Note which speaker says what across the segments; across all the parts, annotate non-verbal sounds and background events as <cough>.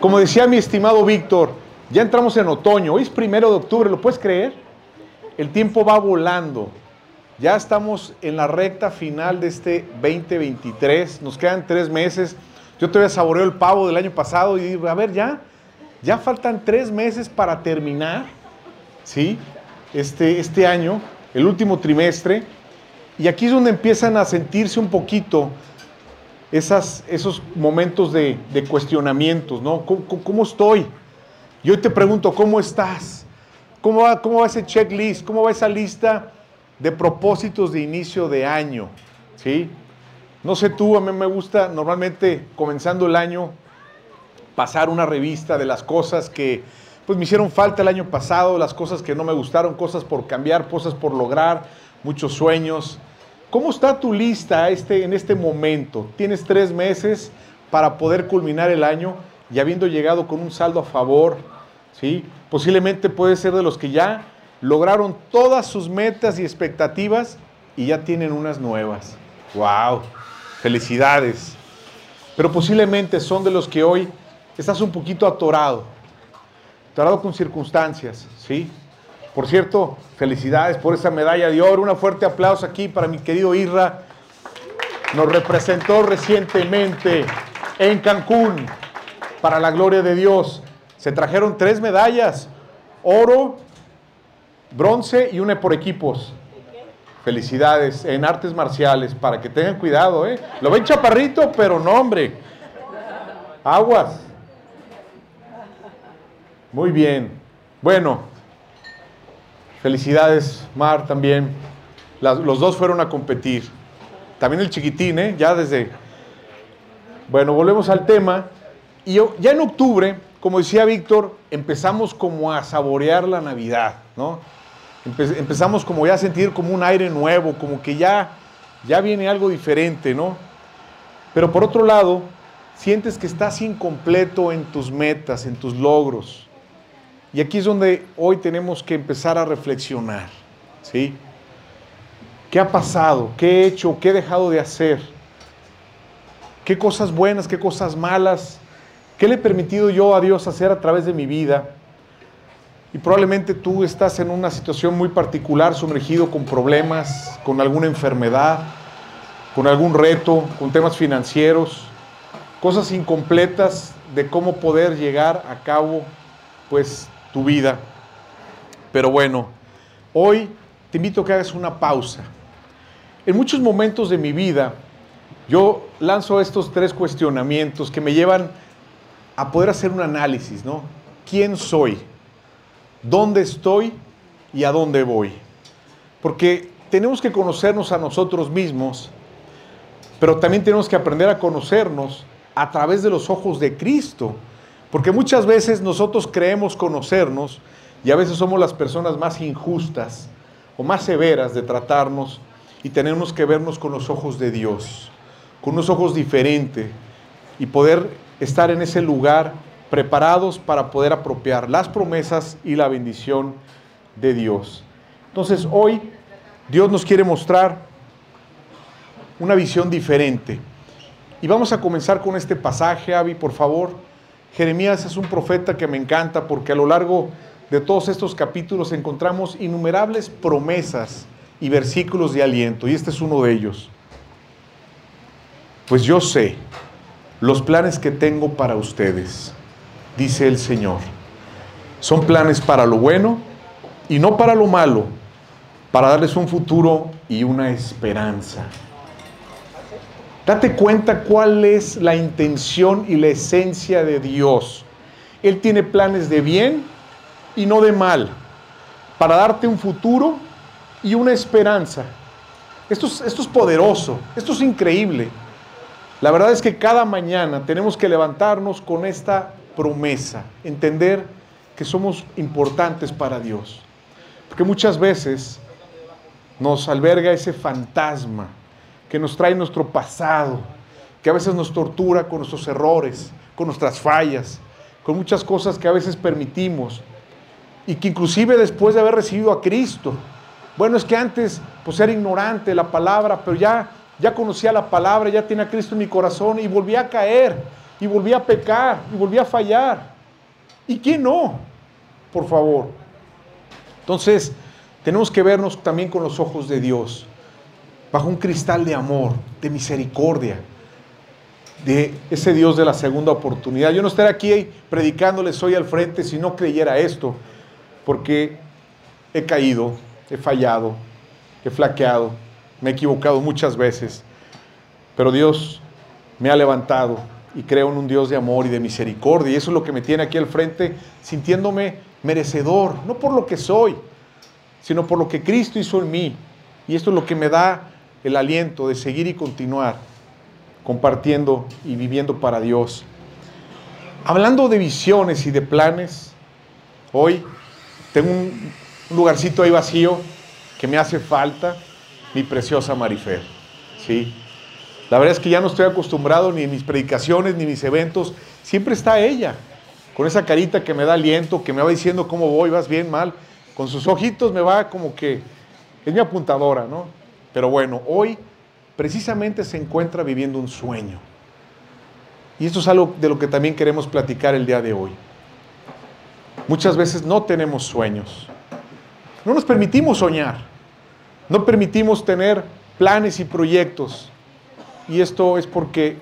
Speaker 1: Como decía mi estimado Víctor, ya entramos en otoño. Hoy es primero de octubre, ¿lo puedes creer? El tiempo va volando. Ya estamos en la recta final de este 2023. Nos quedan tres meses. Yo todavía saboreo el pavo del año pasado y digo, a ver, ya, ya faltan tres meses para terminar, ¿sí? Este, este año, el último trimestre. Y aquí es donde empiezan a sentirse un poquito esas, esos momentos de, cuestionamientos, ¿no? ¿Cómo, estoy? Yo te pregunto, ¿cómo estás? ¿Cómo va, ¿Cómo va ese checklist? ¿Cómo va esa lista de propósitos de inicio de año? ¿Sí? No sé tú, a mí me gusta normalmente comenzando el año pasar una revista de las cosas que pues me hicieron falta el año pasado, las cosas que no me gustaron, cosas por cambiar, cosas por lograr, muchos sueños. ¿Cómo está tu lista este, en este momento? Tienes tres meses para poder culminar el año y habiendo llegado con un saldo a favor, ¿sí? Posiblemente puede ser de los que ya lograron todas sus metas y expectativas y ya tienen unas nuevas. ¡Wow! Felicidades. Pero posiblemente son de los que hoy estás un poquito atorado, atorado con circunstancias, ¿sí? Por cierto, felicidades por esa medalla de oro. Un fuerte aplauso aquí para mi querido Irra. Nos representó recientemente en Cancún para la gloria de Dios. Se trajeron tres medallas, oro, bronce y una por equipos. Felicidades en artes marciales, para que tengan cuidado, ¿eh? Lo ven chaparrito, pero no, hombre. Aguas. Muy bien. Bueno, Felicidades, Mar, también. los dos fueron a competir. También el chiquitín, ¿eh? Ya desde... Bueno, volvemos al tema. Y yo, ya en octubre, como decía Víctor, empezamos como a saborear la Navidad, ¿no? empezamos como ya a sentir como un aire nuevo, como que ya, ya viene algo diferente, ¿no? Pero por otro lado, sientes que estás incompleto en tus metas, en tus logros. Y aquí es donde hoy tenemos que empezar a reflexionar, ¿sí? ¿Qué ha pasado? ¿Qué he hecho? ¿Qué he dejado de hacer? ¿Qué cosas buenas? ¿Qué cosas malas? ¿Qué le he permitido yo a Dios hacer a través de mi vida? Y probablemente tú estás en una situación muy particular, sumergido con problemas, con alguna enfermedad, con algún reto, con temas financieros, cosas incompletas de cómo poder llegar a cabo, pues, tu vida. Pero bueno, hoy te invito a que hagas una pausa. En muchos momentos de mi vida, yo lanzo estos tres cuestionamientos que me llevan a poder hacer un análisis, ¿no? ¿Quién soy? ¿Dónde estoy? ¿Y a dónde voy? Porque tenemos que conocernos a nosotros mismos, pero también tenemos que aprender a conocernos a través de los ojos de Cristo porque muchas veces nosotros creemos conocernos y a veces somos las personas más injustas o más severas de tratarnos y tenemos que vernos con los ojos de Dios, con unos ojos diferentes y poder estar en ese lugar preparados para poder apropiar las promesas y la bendición de Dios. Entonces hoy Dios nos quiere mostrar una visión diferente. Y vamos a comenzar con este pasaje, Avi, por favor. Jeremías es un profeta que me encanta porque a lo largo de todos estos capítulos encontramos innumerables promesas y versículos de aliento, y este es uno de ellos. Pues yo sé los planes que tengo para ustedes, dice el Señor. Son planes para lo bueno y no para lo malo, para darles un futuro y una esperanza. Date cuenta cuál es la intención y la esencia de Dios. Él tiene planes de bien y no de mal, para darte un futuro y una esperanza. Esto es, poderoso, esto es increíble. La verdad es que cada mañana tenemos que levantarnos con esta promesa, entender que somos importantes para Dios. Porque muchas veces nos alberga ese fantasma que nos trae nuestro pasado, que a veces nos tortura con nuestros errores, con nuestras fallas, con muchas cosas que a veces permitimos y que inclusive después de haber recibido a Cristo, bueno, es que antes pues era ignorante la palabra, pero ya ya conocía la palabra, ya tenía Cristo en mi corazón y volví a caer. y volví a pecar y volví a fallar. ¿Y quién no? Por favor. Entonces, tenemos que vernos también con los ojos de Dios, bajo un cristal de amor, de misericordia, de ese Dios de la segunda oportunidad. Yo no estaría aquí predicándoles hoy al frente si no creyera esto, porque he caído, he fallado, he flaqueado, me he equivocado muchas veces, pero Dios me ha levantado y creo en un Dios de amor y de misericordia. Y eso es lo que me tiene aquí al frente, sintiéndome merecedor, no por lo que soy, sino por lo que Cristo hizo en mí. Y esto es lo que me da el aliento de seguir y continuar compartiendo y viviendo para Dios. Hablando de visiones y de planes, hoy tengo un, lugarcito ahí vacío que me hace falta, mi preciosa Marifer. ¿sí? La verdad es que ya no estoy acostumbrado ni en mis predicaciones ni en mis eventos, siempre está ella, con esa carita que me da aliento, que me va diciendo cómo voy, vas bien, mal, con sus ojitos me va como que es mi apuntadora, ¿no? Pero bueno, hoy precisamente se encuentra viviendo un sueño. Y esto es algo de lo que también queremos platicar el día de hoy. Muchas veces no tenemos sueños. No nos permitimos soñar. No permitimos tener planes y proyectos. Y esto es porque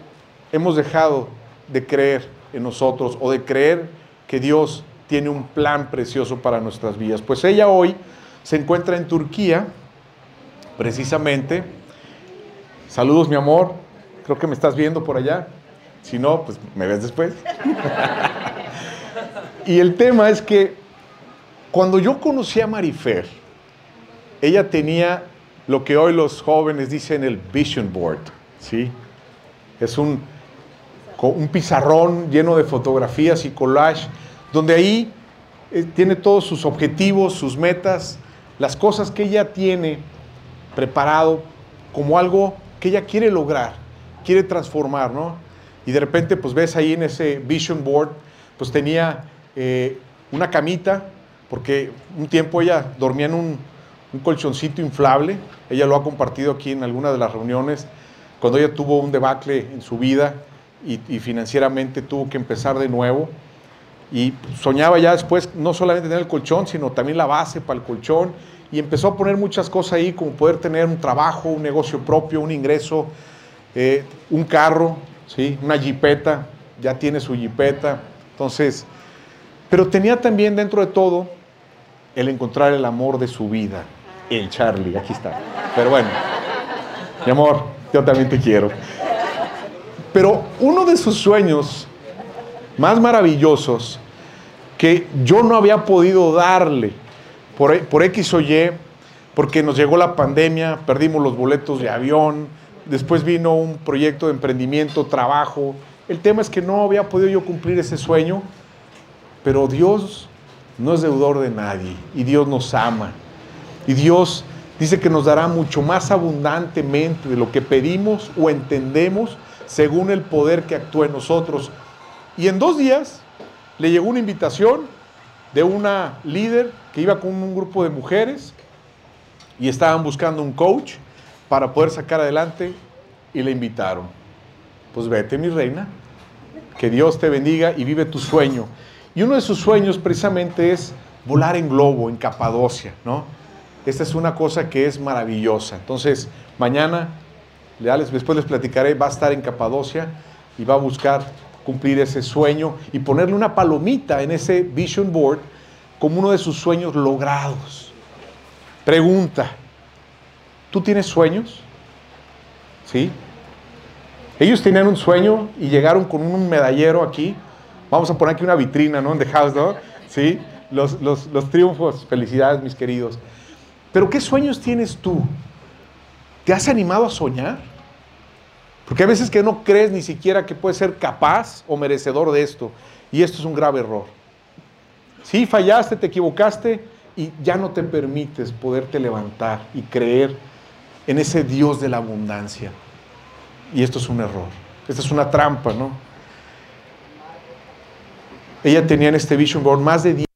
Speaker 1: hemos dejado de creer en nosotros o de creer que Dios tiene un plan precioso para nuestras vidas. Pues ella hoy se encuentra en Turquía, precisamente. Saludos, mi amor. Creo que me estás viendo por allá. Si no, pues me ves después. <laughs> y el tema es que cuando yo conocí a Marifer, ella tenía lo que hoy los jóvenes dicen el vision board, ¿sí? Es un, un pizarrón lleno de fotografías y collage, donde ahí eh, tiene todos sus objetivos, sus metas, las cosas que ella tiene preparado como algo que ella quiere lograr, quiere transformar, ¿no? Y de repente, pues ves ahí en ese vision board, pues tenía eh, una camita, porque un tiempo ella dormía en un, colchoncito inflable, ella lo ha compartido aquí en alguna de las reuniones, cuando ella tuvo un debacle en su vida y, financieramente tuvo que empezar de nuevo, y soñaba ya después no solamente tener el colchón, sino también la base para el colchón, y empezó a poner muchas cosas ahí, como poder tener un trabajo, un negocio propio, un ingreso, eh, un carro, ¿sí? una jipeta, ya tiene su jipeta, entonces pero tenía también dentro de todo el encontrar el amor de su vida, el Charlie, aquí está. Pero bueno, mi amor, yo también te quiero. Pero uno de sus sueños más maravillosos que yo no había podido darle por, por X o Y, porque nos llegó la pandemia, perdimos los boletos de avión, después vino un proyecto de emprendimiento, trabajo. El tema es que no había podido yo cumplir ese sueño pero Dios no es deudor de nadie y Dios nos ama. Y Dios dice que nos dará mucho más abundantemente de lo que pedimos o entendemos según el poder que actúa en nosotros. Y en dos días le llegó una invitación de una líder que iba con un grupo de mujeres y estaban buscando un coach para poder sacar adelante y le invitaron. Pues vete mi reina, que Dios te bendiga y vive tu sueño. Y uno de sus sueños precisamente es volar en globo, en Capadocia, ¿no? Esta es una cosa que es maravillosa. Entonces, mañana, después les platicaré, va a estar en Capadocia y va a buscar cumplir ese sueño y ponerle una palomita en ese vision board como uno de sus sueños logrados. Pregunta, ¿tú tienes sueños? ¿Sí? Ellos tenían un sueño y llegaron con un medallero aquí Vamos a poner aquí una vitrina, ¿no? En The House, ¿no? Sí, los, los triunfos, felicidades, mis queridos. Pero ¿qué sueños tienes tú? ¿Te has animado a soñar? Porque a veces que no crees ni siquiera que puedes ser capaz o merecedor de esto. Y esto es un grave error. Sí, fallaste, te equivocaste y ya no te permites poderte levantar y creer en ese Dios de la abundancia. Y esto es un error. Esta es una trampa, ¿no? Ella tenía en este Vision Board más de 10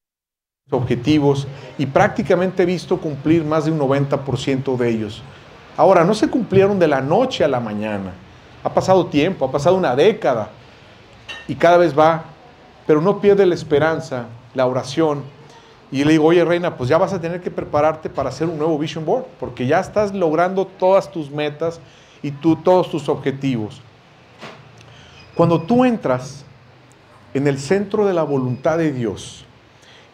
Speaker 1: objetivos y prácticamente he visto cumplir más de un 90% de ellos. Ahora, no se cumplieron de la noche a la mañana. Ha pasado tiempo, ha pasado una década y cada vez va, pero no pierde la esperanza, la oración. Y le digo, oye reina, pues ya vas a tener que prepararte para hacer un nuevo vision board, porque ya estás logrando todas tus metas y tú, todos tus objetivos. Cuando tú entras en el centro de la voluntad de Dios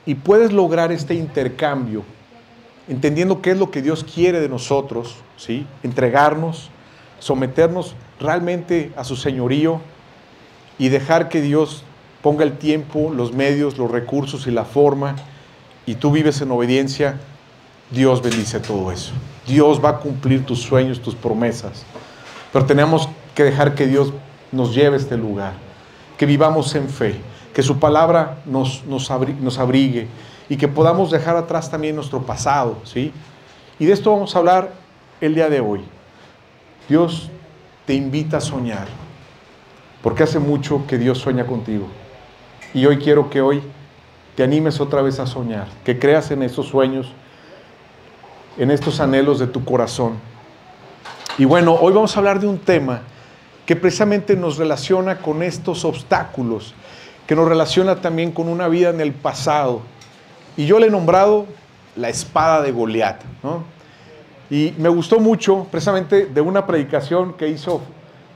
Speaker 1: y puedes lograr este intercambio, entendiendo qué es lo que Dios quiere de nosotros, ¿sí? entregarnos, someternos realmente a su señorío y dejar que Dios ponga el tiempo, los medios, los recursos y la forma, y tú vives en obediencia, Dios bendice todo eso. Dios va a cumplir tus sueños, tus promesas. Pero tenemos que dejar que Dios nos lleve a este lugar, que vivamos en fe, que su palabra nos, nos, nos abrigue y que podamos dejar atrás también nuestro pasado, ¿sí? Y de esto vamos a hablar el día de hoy. Dios te invita a soñar, porque hace mucho que Dios sueña contigo. Y hoy quiero que hoy te animes otra vez a soñar, que creas en esos sueños, en estos anhelos de tu corazón. Y bueno, hoy vamos a hablar de un tema que precisamente nos relaciona con estos obstáculos, que nos relaciona también con una vida en el pasado. Y yo le he nombrado la espada de Goliat. ¿no? Y me gustó mucho precisamente de una predicación que hizo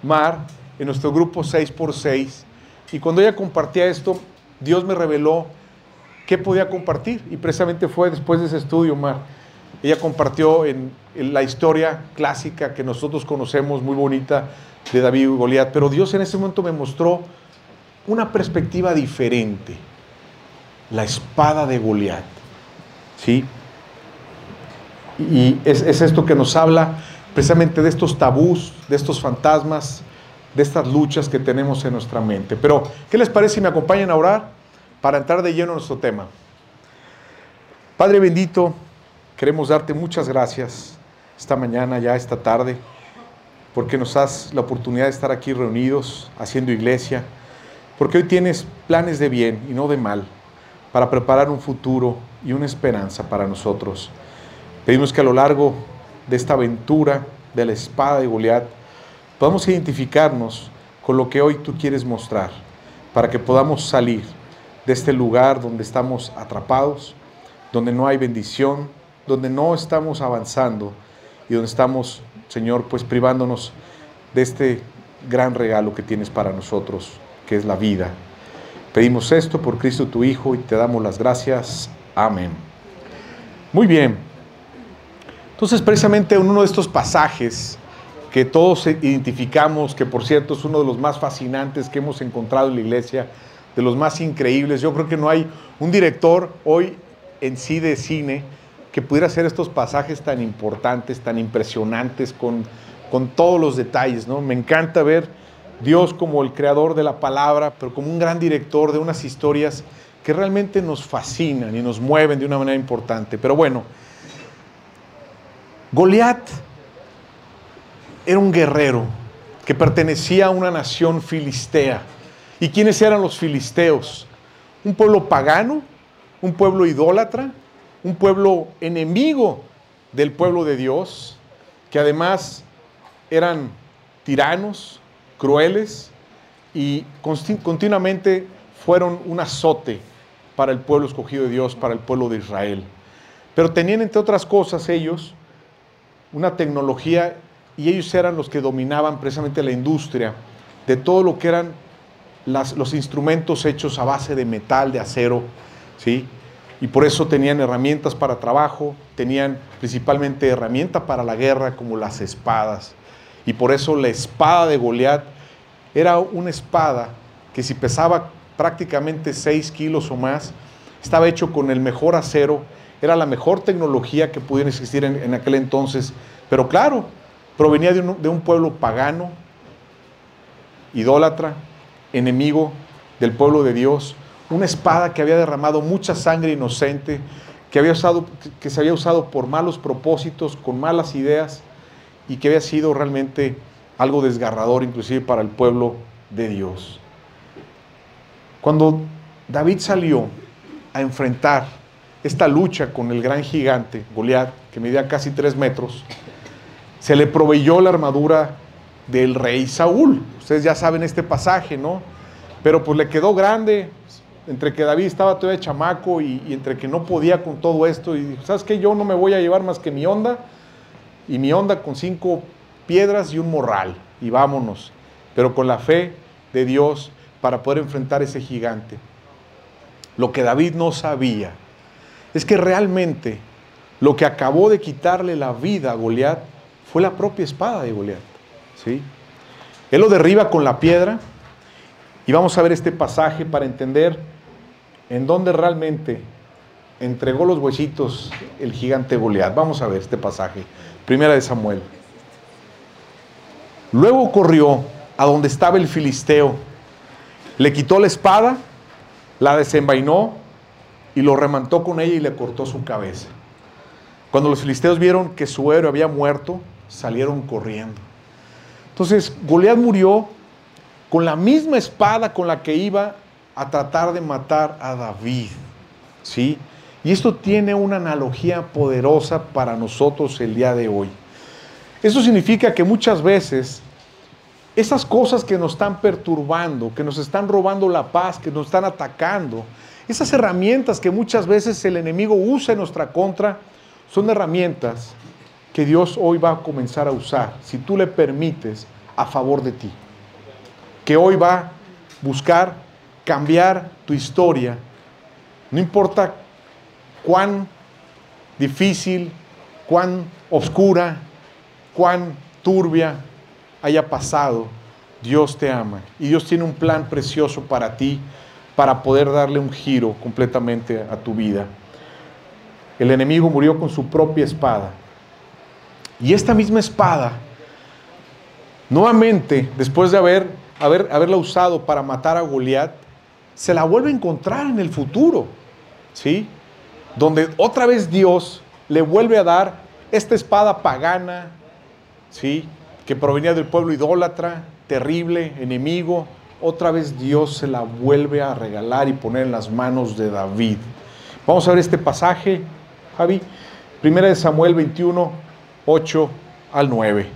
Speaker 1: Mar en nuestro grupo 6x6. Y cuando ella compartía esto, Dios me reveló qué podía compartir. Y precisamente fue después de ese estudio, Mar. Ella compartió en, la historia clásica que nosotros conocemos, muy bonita, de David y Goliat. Pero Dios en ese momento me mostró una perspectiva diferente. La espada de Goliat. ¿Sí? Y es, esto que nos habla precisamente de estos tabús, de estos fantasmas, de estas luchas que tenemos en nuestra mente. Pero, ¿qué les parece si me acompañan a orar para entrar de lleno en nuestro tema? Padre bendito, queremos darte muchas gracias esta mañana, ya esta tarde, porque nos das la oportunidad de estar aquí reunidos, haciendo iglesia, porque hoy tienes planes de bien y no de mal, para preparar un futuro y una esperanza para nosotros. Pedimos que a lo largo de esta aventura de la espada de Goliat podamos identificarnos con lo que hoy tú quieres mostrar, para que podamos salir de este lugar donde estamos atrapados, donde no hay bendición, donde no estamos avanzando y donde estamos, Señor, pues privándonos de este gran regalo que tienes para nosotros, que es la vida. Pedimos esto por Cristo tu Hijo y te damos las gracias. Amén. Muy bien. Entonces, precisamente en uno de estos pasajes que todos identificamos, que por cierto es uno de los más fascinantes que hemos encontrado en la iglesia, de los más increíbles, yo creo que no hay un director hoy en sí de cine que pudiera hacer estos pasajes tan importantes, tan impresionantes, con, con todos los detalles, ¿no? Me encanta ver Dios como el creador de la palabra, pero como un gran director de unas historias que realmente nos fascinan y nos mueven de una manera importante. Pero bueno, Goliat era un guerrero que pertenecía a una nación filistea. ¿Y quiénes eran los filisteos? Un pueblo pagano, un pueblo idólatra, un pueblo enemigo del pueblo de Dios, que además eran tiranos, crueles y continuamente fueron un azote para el pueblo escogido de Dios, para el pueblo de Israel. Pero tenían, entre otras cosas, ellos una tecnología y ellos eran los que dominaban precisamente la industria de todo lo que eran los instrumentos hechos a base de metal, de acero, ¿sí? Y por eso tenían herramientas para trabajo, tenían principalmente herramientas para la guerra como las espadas. Y por eso la espada de Goliat era una espada que si pesaba prácticamente 6 kilos o más, estaba hecho con el mejor acero era la mejor tecnología que pudiera existir en, aquel entonces, pero claro, provenía de un, de un pueblo pagano, idólatra, enemigo del pueblo de Dios, una espada que había derramado mucha sangre inocente, que, había usado, que se había usado por malos propósitos, con malas ideas, y que había sido realmente algo desgarrador inclusive para el pueblo de Dios. Cuando David salió a enfrentar esta lucha con el gran gigante, Goliat, que medía casi tres metros, se le proveyó la armadura del rey Saúl. Ustedes ya saben este pasaje, ¿no? pero pues le quedó grande, entre que David estaba todavía chamaco y, y entre que no podía con todo esto, y sabes que yo no me voy a llevar más que mi onda, y mi onda con cinco piedras y un morral, y vámonos, pero con la fe de Dios para poder enfrentar ese gigante. Lo que David no sabía es que realmente lo que acabó de quitarle la vida a Goliat fue la propia espada de Goliat. ¿sí? Él lo derriba con la piedra y vamos a ver este pasaje para entender en dónde realmente entregó los huesitos el gigante Goliat. Vamos a ver este pasaje. Primera de Samuel. Luego corrió a donde estaba el filisteo, le quitó la espada, la desenvainó y lo remantó con ella y le cortó su cabeza. Cuando los filisteos vieron que su héroe había muerto, salieron corriendo. Entonces, Goliat murió con la misma espada con la que iba a tratar de matar a David. ¿Sí? Y esto tiene una analogía poderosa para nosotros el día de hoy. Eso significa que muchas veces esas cosas que nos están perturbando, que nos están robando la paz, que nos están atacando, esas herramientas que muchas veces el enemigo usa en nuestra contra, son herramientas que Dios hoy va a comenzar a usar, si tú le permites, a favor de ti. Que hoy va a buscar cambiar tu historia, no importa cuán difícil, cuán oscura, cuán turbia haya pasado, Dios te ama y Dios tiene un plan precioso para ti para poder darle un giro completamente a tu vida. El enemigo murió con su propia espada. Y esta misma espada, nuevamente, después de haber, haber, haberla usado para matar a Goliat, se la vuelve a encontrar en el futuro. ¿Sí? donde otra vez Dios le vuelve a dar esta espada pagana, ¿sí? que provenía del pueblo idólatra, terrible, enemigo, otra vez Dios se la vuelve a regalar y poner en las manos de David. Vamos a ver este pasaje, Javi. Primera de Samuel 21, 8 al 9.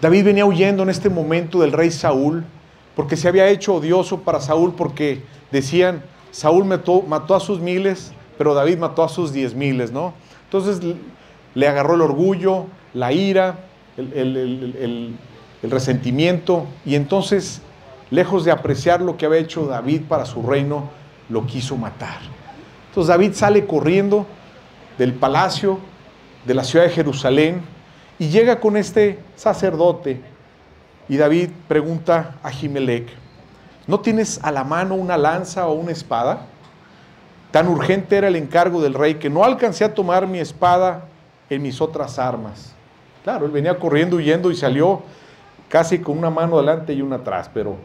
Speaker 1: David venía huyendo en este momento del rey Saúl porque se había hecho odioso para Saúl porque decían, Saúl mató, mató a sus miles, pero David mató a sus diez miles, ¿no? Entonces le agarró el orgullo, la ira, el, resentimiento, y entonces, lejos de apreciar lo que había hecho David para su reino, lo quiso matar. Entonces David sale corriendo del palacio de la ciudad de Jerusalén y llega con este sacerdote. Y David pregunta a Jimelec, ¿no tienes a la mano una lanza o una espada? Tan urgente era el encargo del rey que no alcancé a tomar mi espada en mis otras armas. Claro, él venía corriendo, huyendo y salió casi con una mano delante y una atrás, pero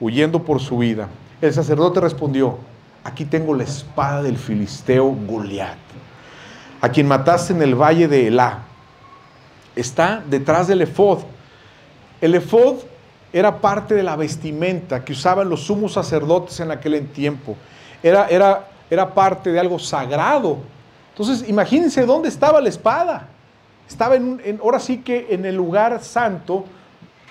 Speaker 1: huyendo por su vida. El sacerdote respondió, aquí tengo la espada del filisteo Goliat, a quien mataste en el valle de Elá. Está detrás del efod. El efod era parte de la vestimenta que usaban los sumos sacerdotes en aquel tiempo. Era, era era parte de algo sagrado. Entonces, imagínense dónde estaba la espada. Estaba en, ahora sí que en el lugar santo,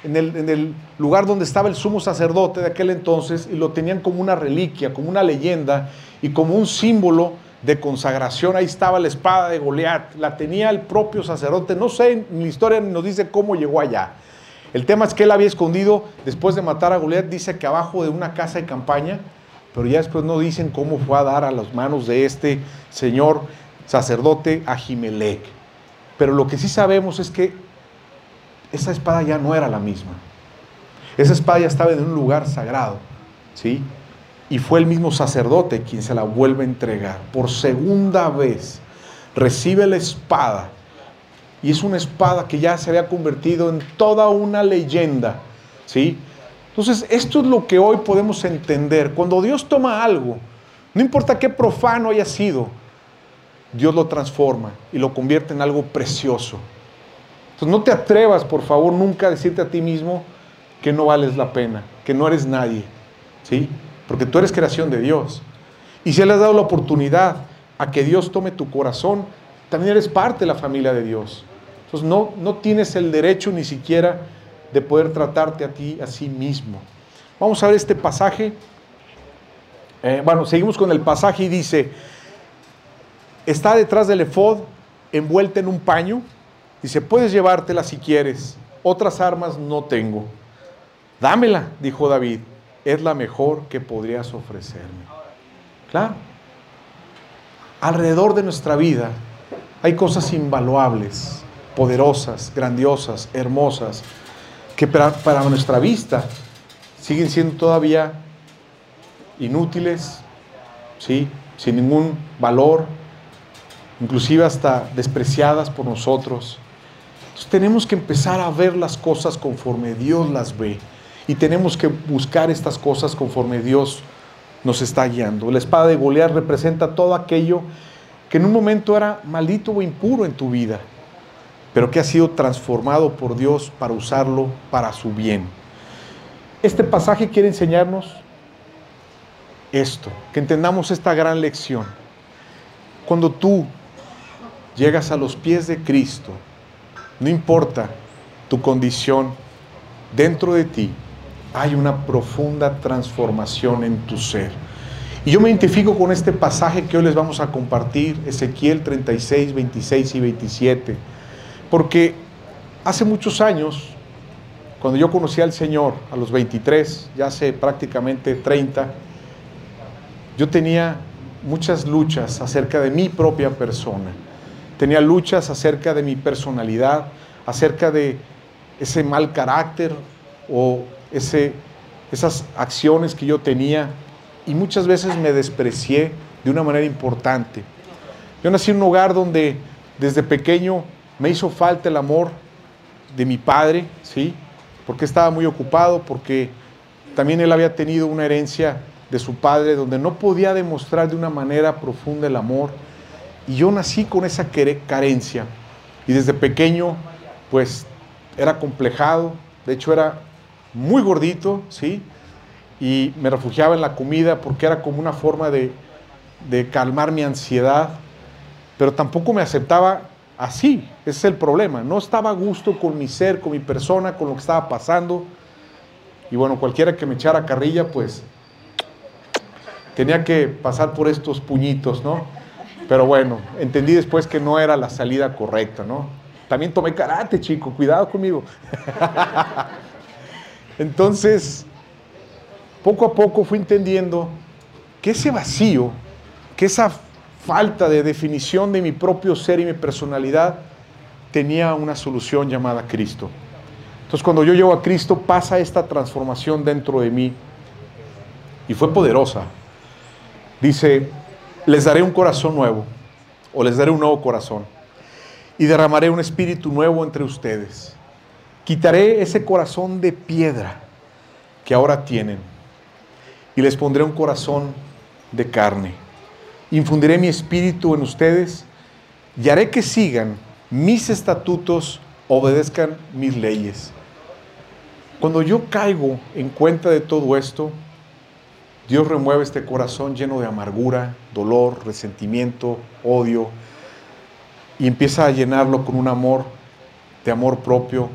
Speaker 1: en el, en lugar donde estaba el sumo sacerdote de aquel entonces, y lo tenían como una reliquia, como una leyenda y como un símbolo de consagración. Ahí estaba la espada de Goliat, la tenía el propio sacerdote. No sé, la historia nos dice cómo llegó allá. El tema es que él había escondido, después de matar a Goliat, dice que abajo de una casa de campaña, pero ya después no dicen cómo fue a dar a las manos de este señor sacerdote Ahimelech. Pero lo que sí sabemos es que esa espada ya no era la misma. Esa espada ya estaba en un lugar sagrado, ¿sí? Y fue el mismo sacerdote quien se la vuelve a entregar. Por segunda vez recibe la espada. Y es una espada que ya se había convertido en toda una leyenda, ¿sí? Entonces, esto es lo que hoy podemos entender. Cuando Dios toma algo, no importa qué profano haya sido, Dios lo transforma y lo convierte en algo precioso. Entonces, no te atrevas, por favor, nunca a decirte a ti mismo que no vales la pena, que no eres nadie, ¿sí? Porque tú eres creación de Dios. Y si le has dado la oportunidad a que Dios tome tu corazón, también eres parte de la familia de Dios. Entonces, no, no tienes el derecho ni siquiera de poder tratarte a ti a sí mismo. Vamos a ver este pasaje. Eh, bueno, seguimos con el pasaje y dice, está detrás del efod, envuelta en un paño. Dice, puedes llevártela si quieres, otras armas no tengo. Dámela, dijo David, es la mejor que podrías ofrecerme. Claro, alrededor de nuestra vida hay cosas invaluables, poderosas, grandiosas, hermosas, que para, para nuestra vista siguen siendo todavía inútiles, ¿sí? sin ningún valor, inclusive hasta despreciadas por nosotros. Entonces tenemos que empezar a ver las cosas conforme Dios las ve y tenemos que buscar estas cosas conforme Dios nos está guiando. La espada de Goliat representa todo aquello que en un momento era maldito o impuro en tu vida, pero que ha sido transformado por Dios para usarlo para su bien. Este pasaje quiere enseñarnos esto, que entendamos esta gran lección. Cuando tú llegas a los pies de Cristo, no importa tu condición, dentro de ti hay una profunda transformación en tu ser. Y yo me identifico con este pasaje que hoy les vamos a compartir, Ezequiel 36, 26 y 27, porque hace muchos años, cuando yo conocí al Señor a los 23, ya hace prácticamente 30, yo tenía muchas luchas acerca de mi propia persona. Tenía luchas acerca de mi personalidad, acerca de ese mal carácter o ese, esas acciones que yo tenía y muchas veces me desprecié de una manera importante. Yo nací en un hogar donde desde pequeño me hizo falta el amor de mi padre, ¿sí? Porque estaba muy ocupado, porque también él había tenido una herencia de su padre donde no podía demostrar de una manera profunda el amor. Y yo nací con esa carencia. Y desde pequeño, pues, era complejado. De hecho, era muy gordito, ¿sí? Y me refugiaba en la comida porque era como una forma de, de calmar mi ansiedad. Pero tampoco me aceptaba así. Ese es el problema. No estaba a gusto con mi ser, con mi persona, con lo que estaba pasando. Y bueno, cualquiera que me echara carrilla, pues tenía que pasar por estos puñitos, ¿no? Pero bueno, entendí después que no era la salida correcta, ¿no? También tomé karate, chico, cuidado conmigo. <laughs> Entonces, poco a poco fui entendiendo que ese vacío, que esa falta de definición de mi propio ser y mi personalidad tenía una solución llamada Cristo. Entonces cuando yo llego a Cristo pasa esta transformación dentro de mí y fue poderosa. Dice, les daré un corazón nuevo o les daré un nuevo corazón y derramaré un espíritu nuevo entre ustedes. Quitaré ese corazón de piedra que ahora tienen y les pondré un corazón de carne. Infundiré mi espíritu en ustedes y haré que sigan mis estatutos, obedezcan mis leyes. Cuando yo caigo en cuenta de todo esto, Dios remueve este corazón lleno de amargura, dolor, resentimiento, odio, y empieza a llenarlo con un amor, de amor propio,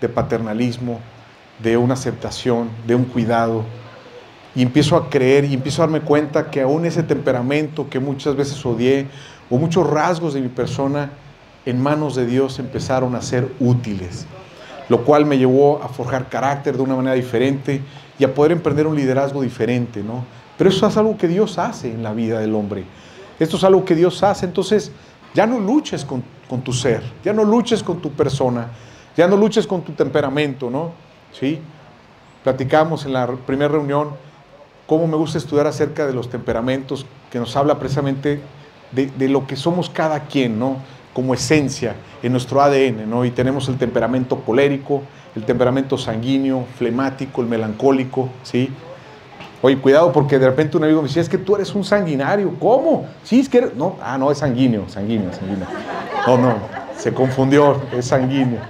Speaker 1: de paternalismo, de una aceptación, de un cuidado. Y empiezo a creer y empiezo a darme cuenta que aún ese temperamento que muchas veces odié, o muchos rasgos de mi persona, en manos de Dios empezaron a ser útiles, lo cual me llevó a forjar carácter de una manera diferente y a poder emprender un liderazgo diferente, ¿no? Pero eso es algo que Dios hace en la vida del hombre. Esto es algo que Dios hace, entonces ya no luches con, tu ser, ya no luches con tu persona, ya no luches con tu temperamento, ¿no? ¿Sí? Platicamos en la primera reunión cómo me gusta estudiar acerca de los temperamentos, que nos habla precisamente de, de lo que somos cada quien, ¿no? Como esencia en nuestro ADN, ¿no? Y tenemos el temperamento colérico, el temperamento sanguíneo, flemático, el melancólico, ¿sí? Oye, cuidado porque de repente un amigo me decía, es que tú eres un sanguinario. ¿Cómo? Sí, es que eres... No, ah, no, es sanguíneo, sanguíneo, sanguíneo. No, no, se confundió, es sanguíneo.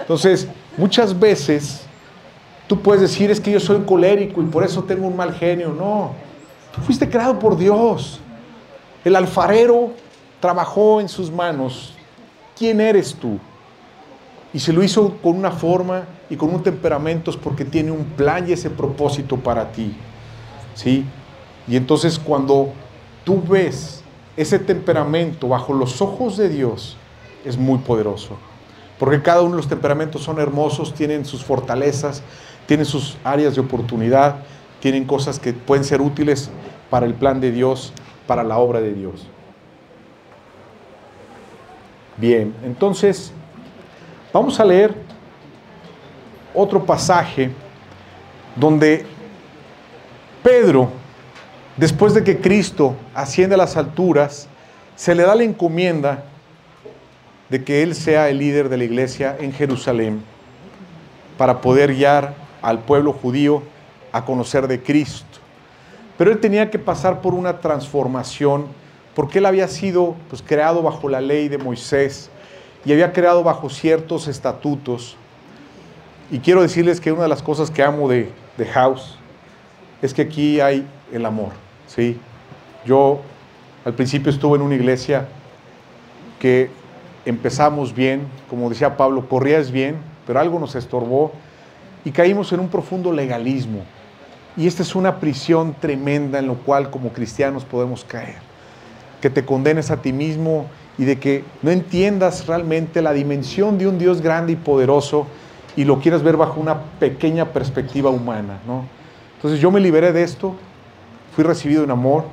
Speaker 1: Entonces, muchas veces tú puedes decir, es que yo soy colérico y por eso tengo un mal genio. No, tú fuiste creado por Dios. El alfarero trabajó en sus manos. ¿Quién eres tú? Y se lo hizo con una forma y con un temperamento es porque tiene un plan y ese propósito para ti. ¿Sí? Y entonces cuando tú ves ese temperamento bajo los ojos de Dios, es muy poderoso. Porque cada uno de los temperamentos son hermosos, tienen sus fortalezas, tienen sus áreas de oportunidad, tienen cosas que pueden ser útiles para el plan de Dios, para la obra de Dios. Bien, entonces vamos a leer otro pasaje donde Pedro, después de que Cristo asciende a las alturas, se le da la encomienda de que él sea el líder de la iglesia en Jerusalén para poder guiar al pueblo judío a conocer de Cristo. Pero él tenía que pasar por una transformación porque él había sido pues, creado bajo la ley de Moisés y había creado bajo ciertos estatutos. Y quiero decirles que una de las cosas que amo de, de House es que aquí hay el amor. ¿sí? Yo al principio estuve en una iglesia que empezamos bien, como decía Pablo, corrías bien, pero algo nos estorbó y caímos en un profundo legalismo. Y esta es una prisión tremenda en lo cual como cristianos podemos caer. Que te condenes a ti mismo y de que no entiendas realmente la dimensión de un Dios grande y poderoso y lo quieras ver bajo una pequeña perspectiva humana, ¿no? Entonces yo me liberé de esto, fui recibido en amor,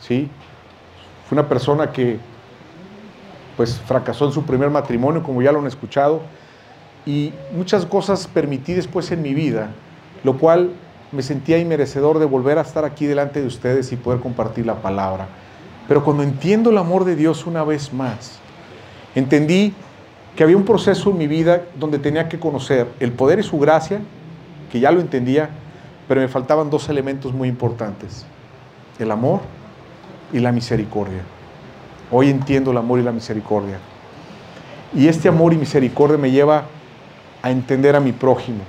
Speaker 1: ¿sí? Fui una persona que pues fracasó en su primer matrimonio, como ya lo han escuchado, y muchas cosas permití después en mi vida, lo cual me sentía inmerecedor de volver a estar aquí delante de ustedes y poder compartir la palabra. Pero cuando entiendo el amor de Dios una vez más, entendí que había un proceso en mi vida donde tenía que conocer el poder y su gracia, que ya lo entendía, pero me faltaban dos elementos muy importantes, el amor y la misericordia. Hoy entiendo el amor y la misericordia. Y este amor y misericordia me lleva a entender a mi prójimo.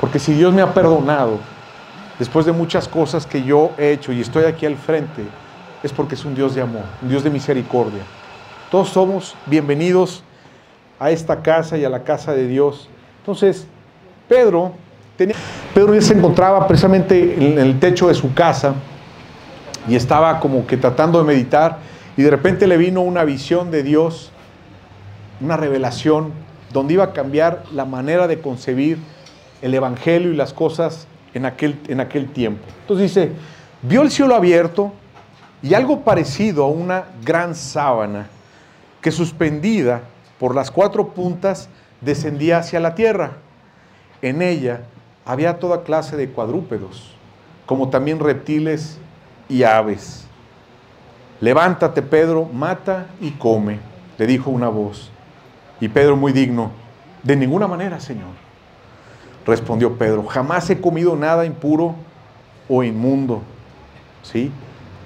Speaker 1: Porque si Dios me ha perdonado, después de muchas cosas que yo he hecho y estoy aquí al frente, es porque es un Dios de amor, un Dios de misericordia. Todos somos bienvenidos a esta casa y a la casa de Dios. Entonces, Pedro, tenía, Pedro se encontraba precisamente en el techo de su casa y estaba como que tratando de meditar y de repente le vino una visión de Dios, una revelación, donde iba a cambiar la manera de concebir el Evangelio y las cosas en aquel, en aquel tiempo. Entonces dice, vio el cielo abierto y algo parecido a una gran sábana que suspendida por las cuatro puntas descendía hacia la tierra. En ella había toda clase de cuadrúpedos, como también reptiles y aves. Levántate, Pedro, mata y come, le dijo una voz. Y Pedro, muy digno, de ninguna manera, Señor. Respondió Pedro, jamás he comido nada impuro o inmundo. ¿Sí?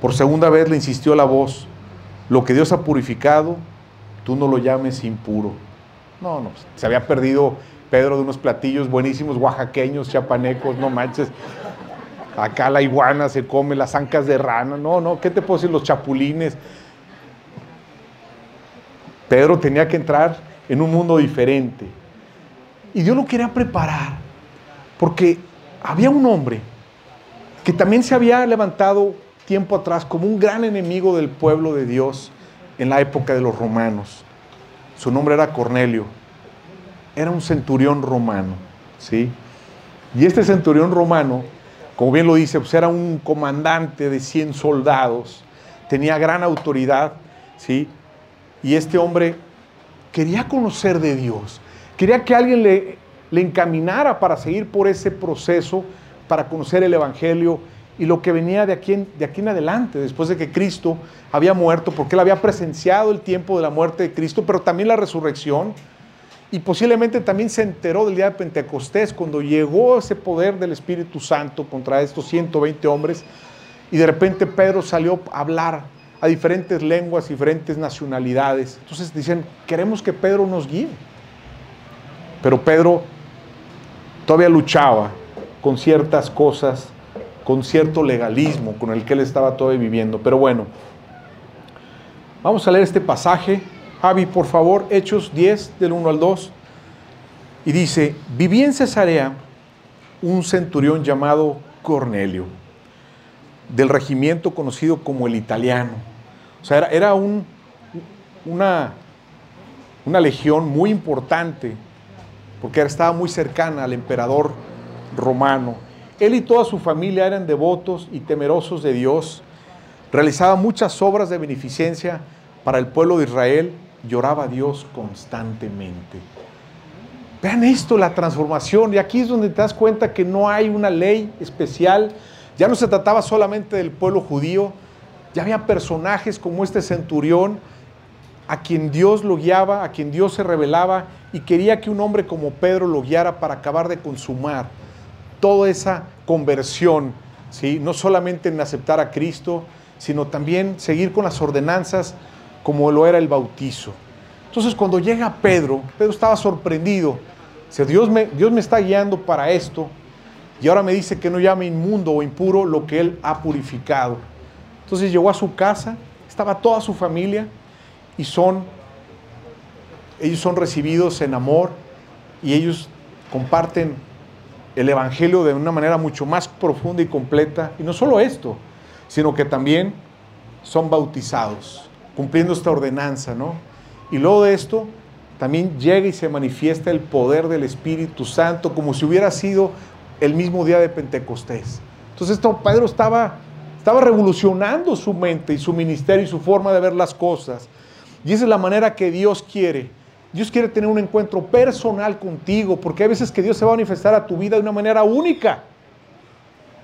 Speaker 1: Por segunda vez le insistió la voz, lo que Dios ha purificado, tú no lo llames impuro. No, no, se había perdido Pedro de unos platillos buenísimos, oaxaqueños, chapanecos, no manches. Acá la iguana se come las ancas de rana. No, no, ¿qué te puedo decir? Los chapulines. Pedro tenía que entrar en un mundo diferente. Y Dios lo quería preparar. Porque había un hombre que también se había levantado tiempo atrás como un gran enemigo del pueblo de Dios en la época de los romanos. Su nombre era Cornelio. Era un centurión romano, ¿sí? Y este centurión romano como bien lo dice, pues era un comandante de 100 soldados, tenía gran autoridad, ¿sí? Y este hombre quería conocer de Dios, quería que alguien le, le encaminara para seguir por ese proceso, para conocer el Evangelio y lo que venía de aquí, en, adelante, después de que Cristo había muerto, porque él había presenciado el tiempo de la muerte de Cristo, pero también la resurrección y posiblemente también se enteró del día de Pentecostés cuando llegó ese poder del Espíritu Santo contra estos 120 hombres y de repente Pedro salió a hablar a diferentes lenguas, diferentes nacionalidades. Entonces dicen, queremos que Pedro nos guíe. Pero Pedro todavía luchaba con ciertas cosas, con cierto legalismo con el que él estaba todavía viviendo. Pero bueno, vamos a leer este pasaje Javi, por favor, Hechos 10, del 1 al 2. Y dice, vivía en Cesarea un centurión llamado Cornelio, del regimiento conocido como el italiano. O sea, era, un, una, una legión muy importante, porque estaba muy cercana al emperador romano. Él y toda su familia eran devotos y temerosos de Dios, realizaba muchas obras de beneficencia para el pueblo de Israel, lloraba a Dios constantemente. Vean esto, la transformación, y aquí es donde te das cuenta que no hay una ley especial, ya no se trataba solamente del pueblo judío, ya había personajes como este centurión, a quien Dios lo guiaba, a quien Dios se revelaba y quería que un hombre como Pedro lo guiara para acabar de consumar toda esa conversión, ¿sí? no solamente en aceptar a Cristo, sino también seguir con las ordenanzas como lo era el bautizo. Entonces cuando llega Pedro, Pedro estaba sorprendido, Dios me, Dios me está guiando para esto y ahora me dice que no llame inmundo o impuro lo que Él ha purificado. Entonces llegó a su casa, estaba toda su familia y son, ellos son recibidos en amor y ellos comparten el Evangelio de una manera mucho más profunda y completa. Y no solo esto, sino que también son bautizados, cumpliendo esta ordenanza, ¿no? Y luego de esto, también llega y se manifiesta el poder del Espíritu Santo como si hubiera sido el mismo día de Pentecostés. Entonces esto, Pedro estaba, estaba revolucionando su mente y su ministerio y su forma de ver las cosas. Y esa es la manera que Dios quiere. Dios quiere tener un encuentro personal contigo, porque hay veces que Dios se va a manifestar a tu vida de una manera única.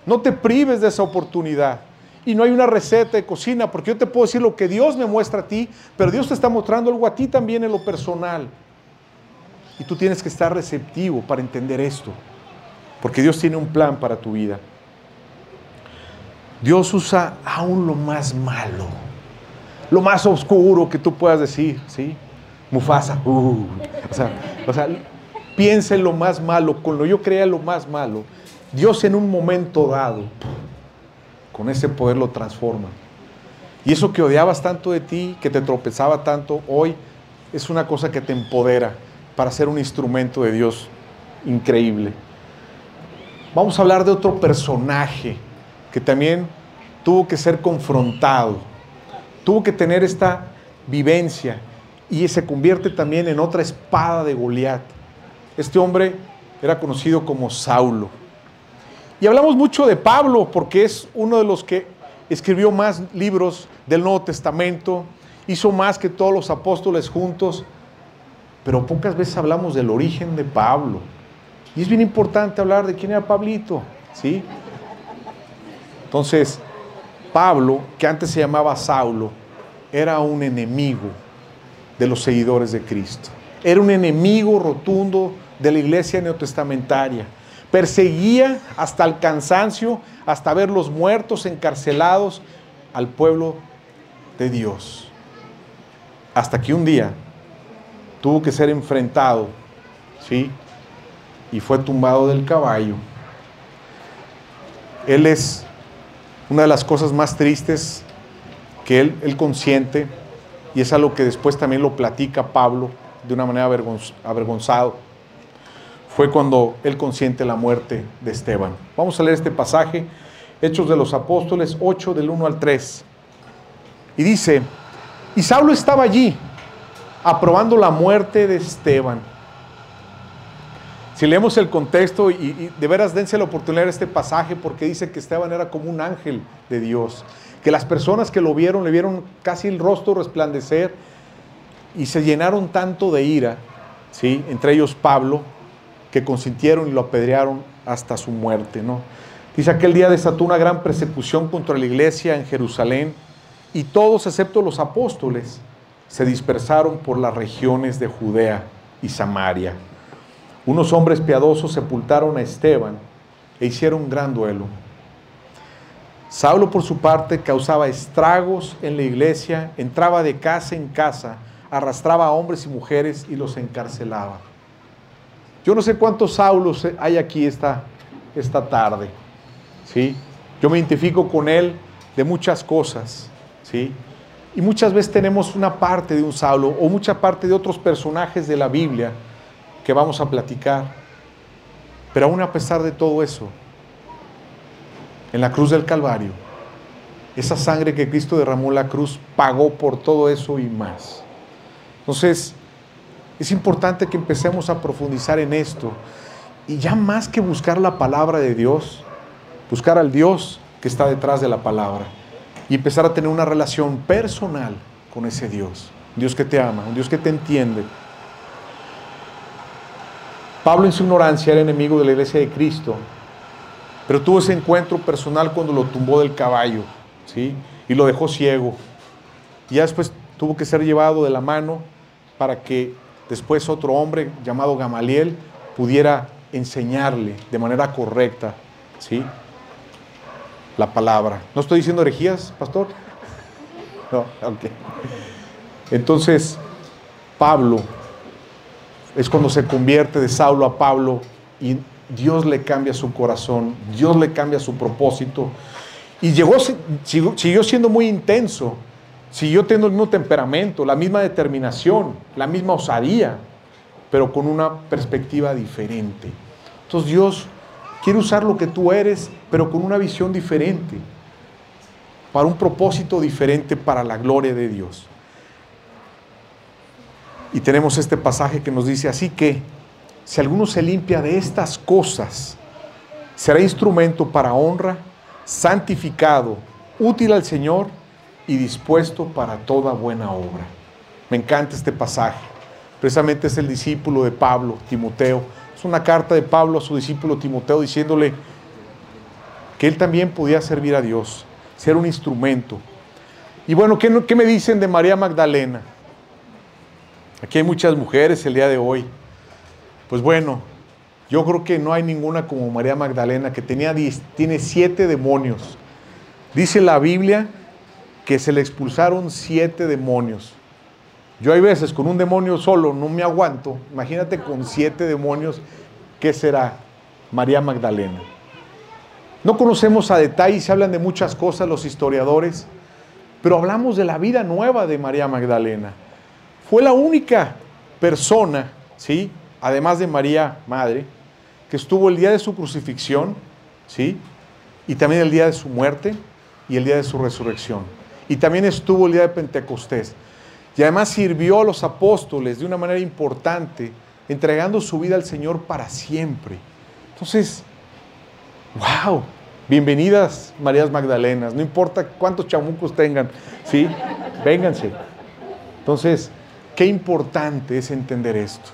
Speaker 1: No te prives de esa oportunidad. Y no hay una receta de cocina, porque yo te puedo decir lo que Dios me muestra a ti, pero Dios te está mostrando algo a ti también en lo personal. Y tú tienes que estar receptivo para entender esto, porque Dios tiene un plan para tu vida. Dios usa aún lo más malo, lo más oscuro que tú puedas decir, ¿sí? Mufasa, uh, o sea, piensa en lo más malo, con lo yo crea lo más malo. Dios en un momento dado con ese poder lo transforma. Y eso que odiabas tanto de ti, que te tropezaba tanto, hoy es una cosa que te empodera para ser un instrumento de Dios increíble. Vamos a hablar de otro personaje que también tuvo que ser confrontado, tuvo que tener esta vivencia y se convierte también en otra espada de Goliat. Este hombre era conocido como Saulo. Y hablamos mucho de Pablo porque es uno de los que escribió más libros del Nuevo Testamento, hizo más que todos los apóstoles juntos, pero pocas veces hablamos del origen de Pablo. Y es bien importante hablar de quién era Pablito, ¿sí? Entonces, Pablo, que antes se llamaba Saulo, era un enemigo de los seguidores de Cristo. Era un enemigo rotundo de la iglesia neotestamentaria Perseguía hasta el cansancio, hasta ver los muertos encarcelados al pueblo de Dios. Hasta que un día tuvo que ser enfrentado, ¿sí? Y fue tumbado del caballo. Él es una de las cosas más tristes que él, él consiente, y es algo que después también lo platica Pablo de una manera avergonzado fue cuando él consiente la muerte de Esteban. Vamos a leer este pasaje, Hechos de los Apóstoles 8 del 1 al 3. Y dice, y Saulo estaba allí, aprobando la muerte de Esteban. Si leemos el contexto, y, de veras dense la oportunidad de este pasaje, porque dice que Esteban era como un ángel de Dios, que las personas que lo vieron le vieron casi el rostro resplandecer y se llenaron tanto de ira, ¿sí? entre ellos Pablo, que consintieron y lo apedrearon hasta su muerte. ¿no? Dice, aquel día desató una gran persecución contra la iglesia en Jerusalén y todos, excepto los apóstoles, se dispersaron por las regiones de Judea y Samaria. Unos hombres piadosos sepultaron a Esteban e hicieron un gran duelo. Saulo, por su parte, causaba estragos en la iglesia, entraba de casa en casa, arrastraba a hombres y mujeres y los encarcelaba. Yo no sé cuántos Saulos hay aquí esta, esta tarde, ¿sí? Yo me identifico con él de muchas cosas, ¿sí? Y muchas veces tenemos una parte de un Saulo o mucha parte de otros personajes de la Biblia que vamos a platicar. Pero aún a pesar de todo eso, en la cruz del Calvario, esa sangre que Cristo derramó en la cruz pagó por todo eso y más. Entonces, es importante que empecemos a profundizar en esto. Y ya más que buscar la palabra de Dios, buscar al Dios que está detrás de la palabra. Y empezar a tener una relación personal con ese Dios. Un Dios que te ama, un Dios que te entiende. Pablo en su ignorancia era enemigo de la iglesia de Cristo, pero tuvo ese encuentro personal cuando lo tumbó del caballo, ¿sí? Y lo dejó ciego. Y ya después tuvo que ser llevado de la mano para que después otro hombre llamado Gamaliel pudiera enseñarle de manera correcta, ¿sí? La palabra. ¿No estoy diciendo herejías, pastor? <laughs> No, ok. Entonces, Pablo es cuando se convierte de Saulo a Pablo y Dios le cambia su corazón, Dios le cambia su propósito. Y llegó, siguió siendo muy intenso, siguió teniendo el mismo temperamento, la misma determinación, la misma osadía, pero con una perspectiva diferente. Entonces Dios quiere usar lo que tú eres, pero con una visión diferente, para un propósito diferente, para la gloria de Dios. Y tenemos este pasaje que nos dice, así que si alguno se limpia de estas cosas, será instrumento para honra, santificado, útil al Señor y dispuesto para toda buena obra. Me encanta este pasaje. Precisamente es el discípulo de Pablo, Timoteo. Es una carta de Pablo a su discípulo Timoteo diciéndole que él también podía servir a Dios, ser un instrumento. Y bueno, ¿qué, me dicen de María Magdalena? Aquí hay muchas mujeres el día de hoy. Pues bueno, yo creo que no hay ninguna como María Magdalena que tenía, tiene siete demonios. Dice la Biblia que se le expulsaron siete demonios. Yo hay veces con un demonio solo no me aguanto. Imagínate con siete demonios, ¿qué será María Magdalena? No conocemos a detalle, se hablan de muchas cosas los historiadores, pero hablamos de la vida nueva de María Magdalena. Fue la única persona, ¿sí? Además de María Madre, que estuvo el día de su crucifixión, ¿sí? y también el día de su muerte y el día de su resurrección. Y también estuvo el día de Pentecostés. Y además sirvió a los apóstoles de una manera importante, entregando su vida al Señor para siempre. Entonces, wow, bienvenidas Marías Magdalenas, no importa cuántos chamucos tengan, ¿sí? Vénganse. Entonces, Qué importante es entender esto.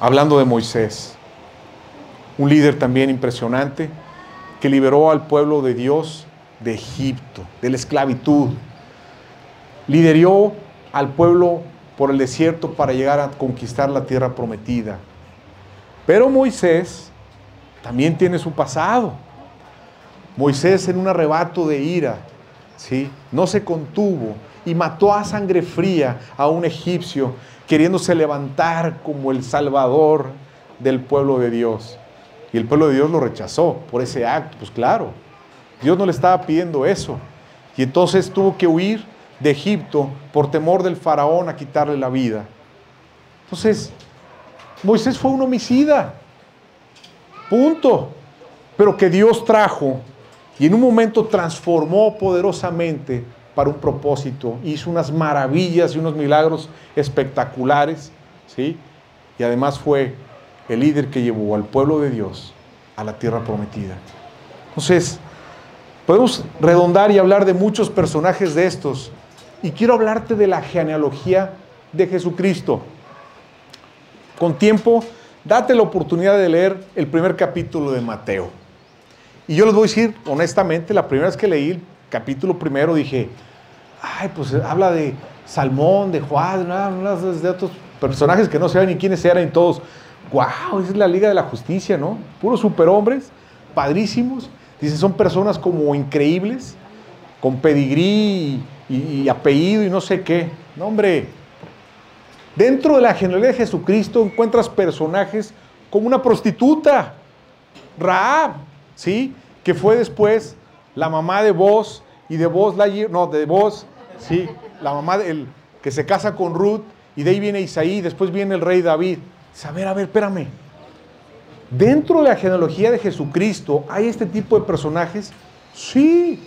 Speaker 1: Hablando de Moisés, un líder también impresionante que liberó al pueblo de Dios de Egipto, de la esclavitud. Lideró al pueblo por el desierto para llegar a conquistar la tierra prometida. Pero Moisés también tiene su pasado. Moisés en un arrebato de ira, ¿sí? no se contuvo y mató a sangre fría a un egipcio, queriéndose levantar como el salvador del pueblo de Dios. Y el pueblo de Dios lo rechazó por ese acto, pues claro, Dios no le estaba pidiendo eso. Y entonces tuvo que huir de Egipto por temor del faraón a quitarle la vida. Entonces, Moisés fue un homicida. Punto. Pero que Dios trajo y en un momento transformó poderosamente para un propósito, hizo unas maravillas y unos milagros espectaculares, ¿sí? Y además fue el líder que llevó al pueblo de Dios a la tierra prometida. Entonces, podemos redondar y hablar de muchos personajes de estos, y quiero hablarte de la genealogía de Jesucristo. Con tiempo, date la oportunidad de leer el primer capítulo de Mateo. Y yo les voy a decir honestamente, la primera vez que leí capítulo primero dije, ay, pues habla de Salmón, de Juan, de otros personajes que no saben ni quiénes eran y todos, wow, es la Liga de la Justicia, ¿no? Puros superhombres, padrísimos. Dice, son personas como increíbles, con pedigrí y, apellido y no sé qué. No, hombre, dentro de la genealogía de Jesucristo encuentras personajes como una prostituta, Raab, ¿sí? Que fue después la mamá de vos y de vos, no, de vos Sí, la mamá del que se casa con Ruth y de ahí viene Isaí, después viene el rey David. Dice, a ver, a ver, espérame. Dentro de la genealogía de Jesucristo, ¿hay este tipo de personajes? Sí.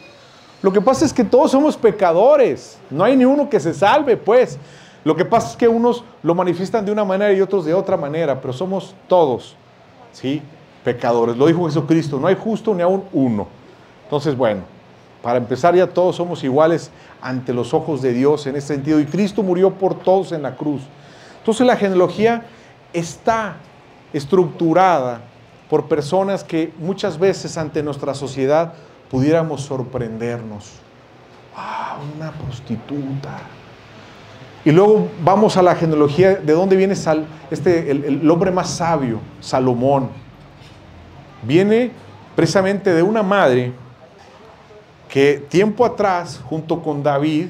Speaker 1: Lo que pasa es que todos somos pecadores. No hay ni uno que se salve, pues. Lo que pasa es que unos lo manifiestan de una manera y otros de otra manera, pero somos todos, ¿sí? Pecadores. Lo dijo Jesucristo, no hay justo ni aún uno. Entonces, bueno, para empezar ya todos somos iguales ante los ojos de Dios en ese sentido. Y Cristo murió por todos en la cruz. Entonces la genealogía está estructurada por personas que muchas veces ante nuestra sociedad pudiéramos sorprendernos. Ah, una prostituta. Y luego vamos a la genealogía de dónde viene este, el, el hombre más sabio, Salomón. Viene precisamente de una madre que tiempo atrás, junto con David,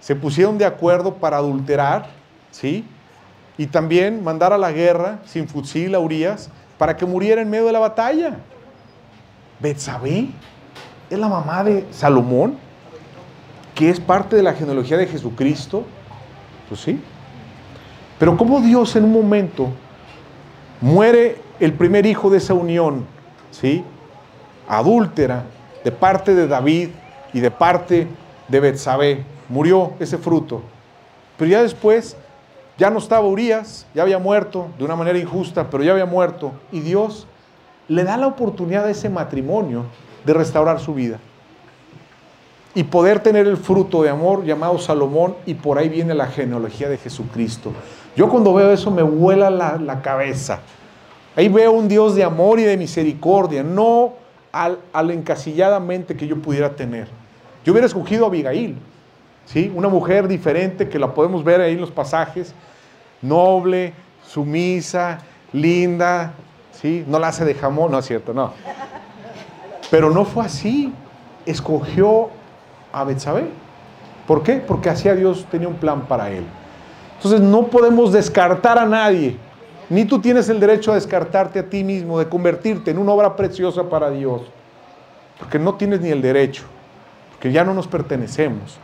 Speaker 1: se pusieron de acuerdo para adulterar, ¿sí? Y también mandar a la guerra sin fusil a Urias para que muriera en medio de la batalla. Betsabé es la mamá de Salomón, que es parte de la genealogía de Jesucristo. Pues sí. Pero como Dios en un momento muere el primer hijo de esa unión, ¿sí? Adúltera, de parte de David y de parte de Betsabé. Murió ese fruto. Pero ya después, ya no estaba Urias, ya había muerto de una manera injusta, pero ya había muerto. Y Dios le da la oportunidad a ese matrimonio de restaurar su vida. Y poder tener el fruto de amor llamado Salomón, y por ahí viene la genealogía de Jesucristo. Yo cuando veo eso me vuela la, la cabeza. Ahí veo un Dios de amor y de misericordia, no al, encasilladamente que yo pudiera tener. Yo hubiera escogido a Abigail, ¿sí? una mujer diferente que la podemos ver ahí en los pasajes, noble, sumisa, linda, ¿sí? no la hace de jamón, no es cierto, no. Pero no fue así, escogió a Betsabé. ¿Por qué? Porque hacía Dios tenía un plan para él. Entonces no podemos descartar a nadie. Ni tú tienes el derecho a descartarte a ti mismo, de convertirte en una obra preciosa para Dios. Porque no tienes ni el derecho, porque ya no nos pertenecemos.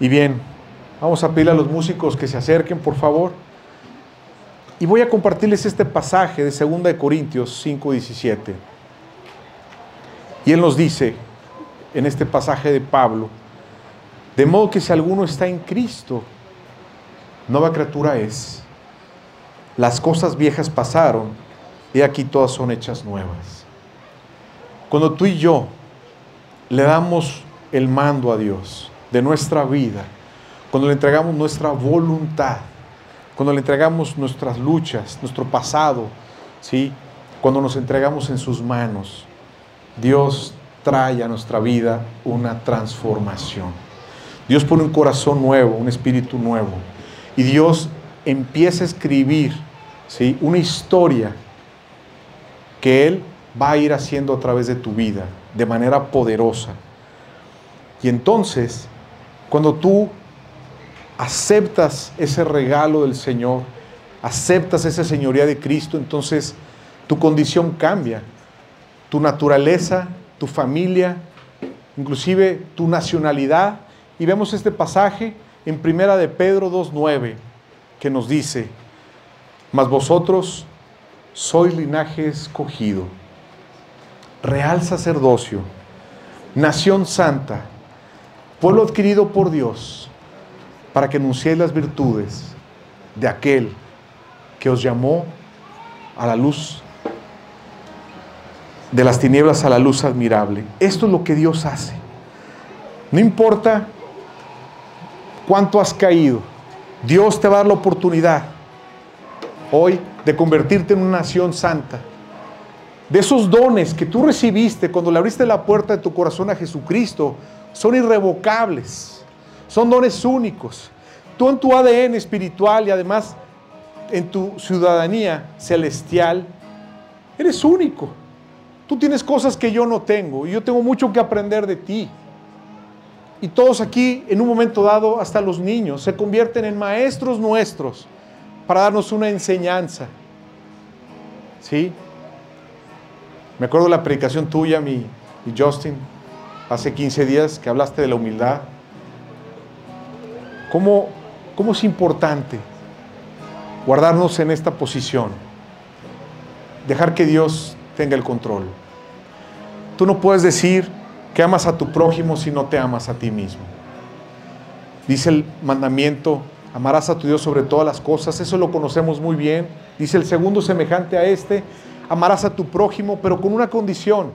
Speaker 1: Y bien, vamos a pedirle a los músicos que se acerquen, por favor. Y voy a compartirles este pasaje de 2 de Corintios 5:17. Y él nos dice en este pasaje de Pablo, de modo que si alguno está en Cristo, nueva criatura es las cosas viejas pasaron y aquí todas son hechas nuevas. Cuando tú y yo le damos el mando a Dios de nuestra vida, cuando le entregamos nuestra voluntad, cuando le entregamos nuestras luchas, nuestro pasado, ¿sí? cuando nos entregamos en sus manos, Dios trae a nuestra vida una transformación. Dios pone un corazón nuevo, un espíritu nuevo. Y Dios empieza a escribir ¿sí? una historia que Él va a ir haciendo a través de tu vida de manera poderosa. Y entonces, cuando tú aceptas ese regalo del Señor, aceptas esa señoría de Cristo, entonces tu condición cambia, tu naturaleza, tu familia, inclusive tu nacionalidad. Y vemos este pasaje en Primera de Pedro 2.9 que nos dice, mas vosotros sois linaje escogido, real sacerdocio, nación santa, pueblo adquirido por Dios, para que anunciéis las virtudes de aquel que os llamó a la luz de las tinieblas a la luz admirable. Esto es lo que Dios hace. No importa cuánto has caído, Dios te va a dar la oportunidad hoy de convertirte en una nación santa. De esos dones que tú recibiste cuando le abriste la puerta de tu corazón a Jesucristo, son irrevocables, son dones únicos. Tú en tu ADN espiritual y además en tu ciudadanía celestial, eres único. Tú tienes cosas que yo no tengo y yo tengo mucho que aprender de ti. Y todos aquí, en un momento dado, hasta los niños, se convierten en maestros nuestros para darnos una enseñanza. ¿Sí? Me acuerdo de la predicación tuya, mi, Justin, hace 15 días que hablaste de la humildad. ¿Cómo ¿Cómo es importante guardarnos en esta posición? Dejar que Dios tenga el control. Tú no puedes decir que amas a tu prójimo si no te amas a ti mismo. Dice el mandamiento, amarás a tu Dios sobre todas las cosas, eso lo conocemos muy bien. Dice el segundo semejante a este, amarás a tu prójimo, pero con una condición,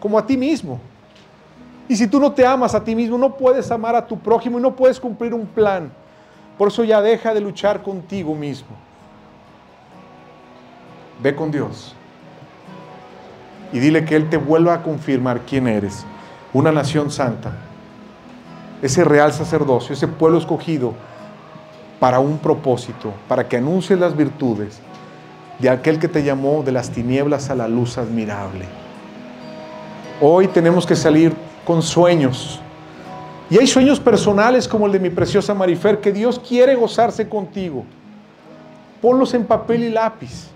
Speaker 1: como a ti mismo. Y si tú no te amas a ti mismo, no puedes amar a tu prójimo y no puedes cumplir un plan. Por eso ya deja de luchar contigo mismo. Ve con Dios. Y dile que Él te vuelva a confirmar quién eres. Una nación santa. Ese real sacerdocio, ese pueblo escogido para un propósito, para que anuncies las virtudes de aquel que te llamó de las tinieblas a la luz admirable. Hoy tenemos que salir con sueños. Y hay sueños personales como el de mi preciosa Marifer, que Dios quiere gozarse contigo. Ponlos en papel y lápiz.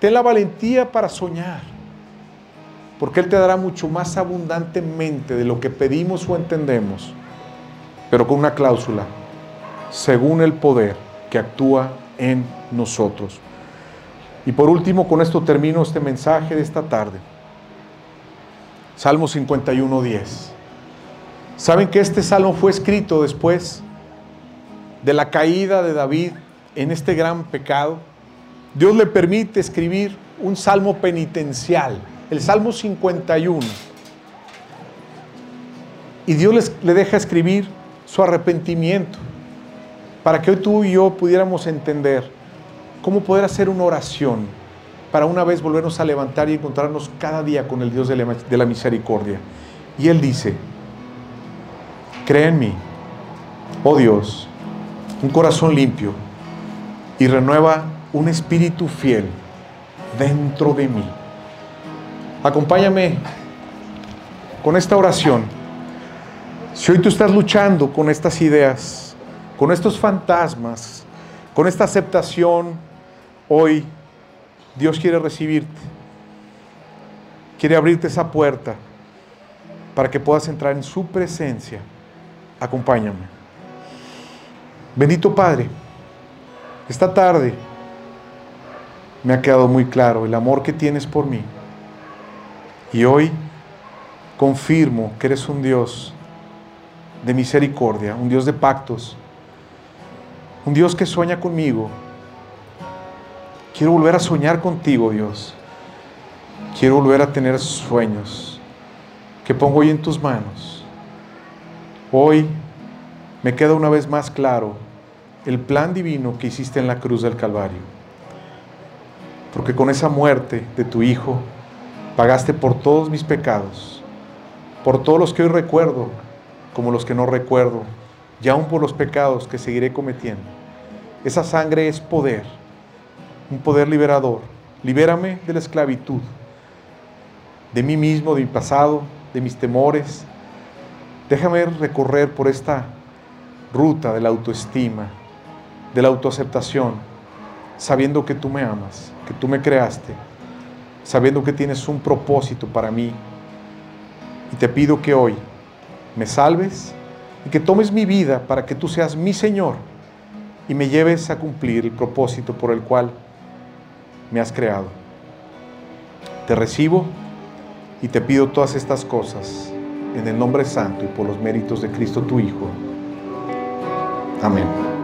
Speaker 1: Ten la valentía para soñar, porque Él te dará mucho más abundantemente de lo que pedimos o entendemos, pero con una cláusula, según el poder que actúa en nosotros. Y por último, con esto termino este mensaje de esta tarde. Salmo 51, 10. ¿Saben que este salmo fue escrito después de la caída de David en este gran pecado? Dios le permite escribir un salmo penitencial, el Salmo 51. Y Dios le deja escribir su arrepentimiento para que hoy tú y yo pudiéramos entender cómo poder hacer una oración para una vez volvernos a levantar y encontrarnos cada día con el Dios de la, misericordia. Y Él dice, cree en mí, oh Dios, un corazón limpio y renueva un espíritu fiel dentro de mí. Acompáñame con esta oración. Si hoy tú estás luchando con estas ideas, con estos fantasmas, con esta aceptación, hoy Dios quiere recibirte. Quiere abrirte esa puerta para que puedas entrar en su presencia. Acompáñame. Bendito Padre, esta tarde me ha quedado muy claro el amor que tienes por mí. Y hoy confirmo que eres un Dios de misericordia, un Dios de pactos, un Dios que sueña conmigo, Quiero volver a soñar contigo, Dios. Quiero volver a tener sueños que pongo hoy en tus manos. Hoy me queda una vez más claro el plan divino que hiciste en la cruz del Calvario. Porque con esa muerte de tu Hijo pagaste por todos mis pecados, por todos los que hoy recuerdo, como los que no recuerdo, y aún por los pecados que seguiré cometiendo. Esa sangre es poder un poder liberador. Libérame de la esclavitud, de mí mismo, de mi pasado, de mis temores. Déjame recorrer por esta ruta de la autoestima, de la autoaceptación, sabiendo que tú me amas, que tú me creaste, sabiendo que tienes un propósito para mí. Y te pido que hoy me salves y que tomes mi vida para que tú seas mi Señor y me lleves a cumplir el propósito por el cual me has creado. Te recibo y te pido todas estas cosas en el nombre santo y por los méritos de Cristo tu Hijo. Amén.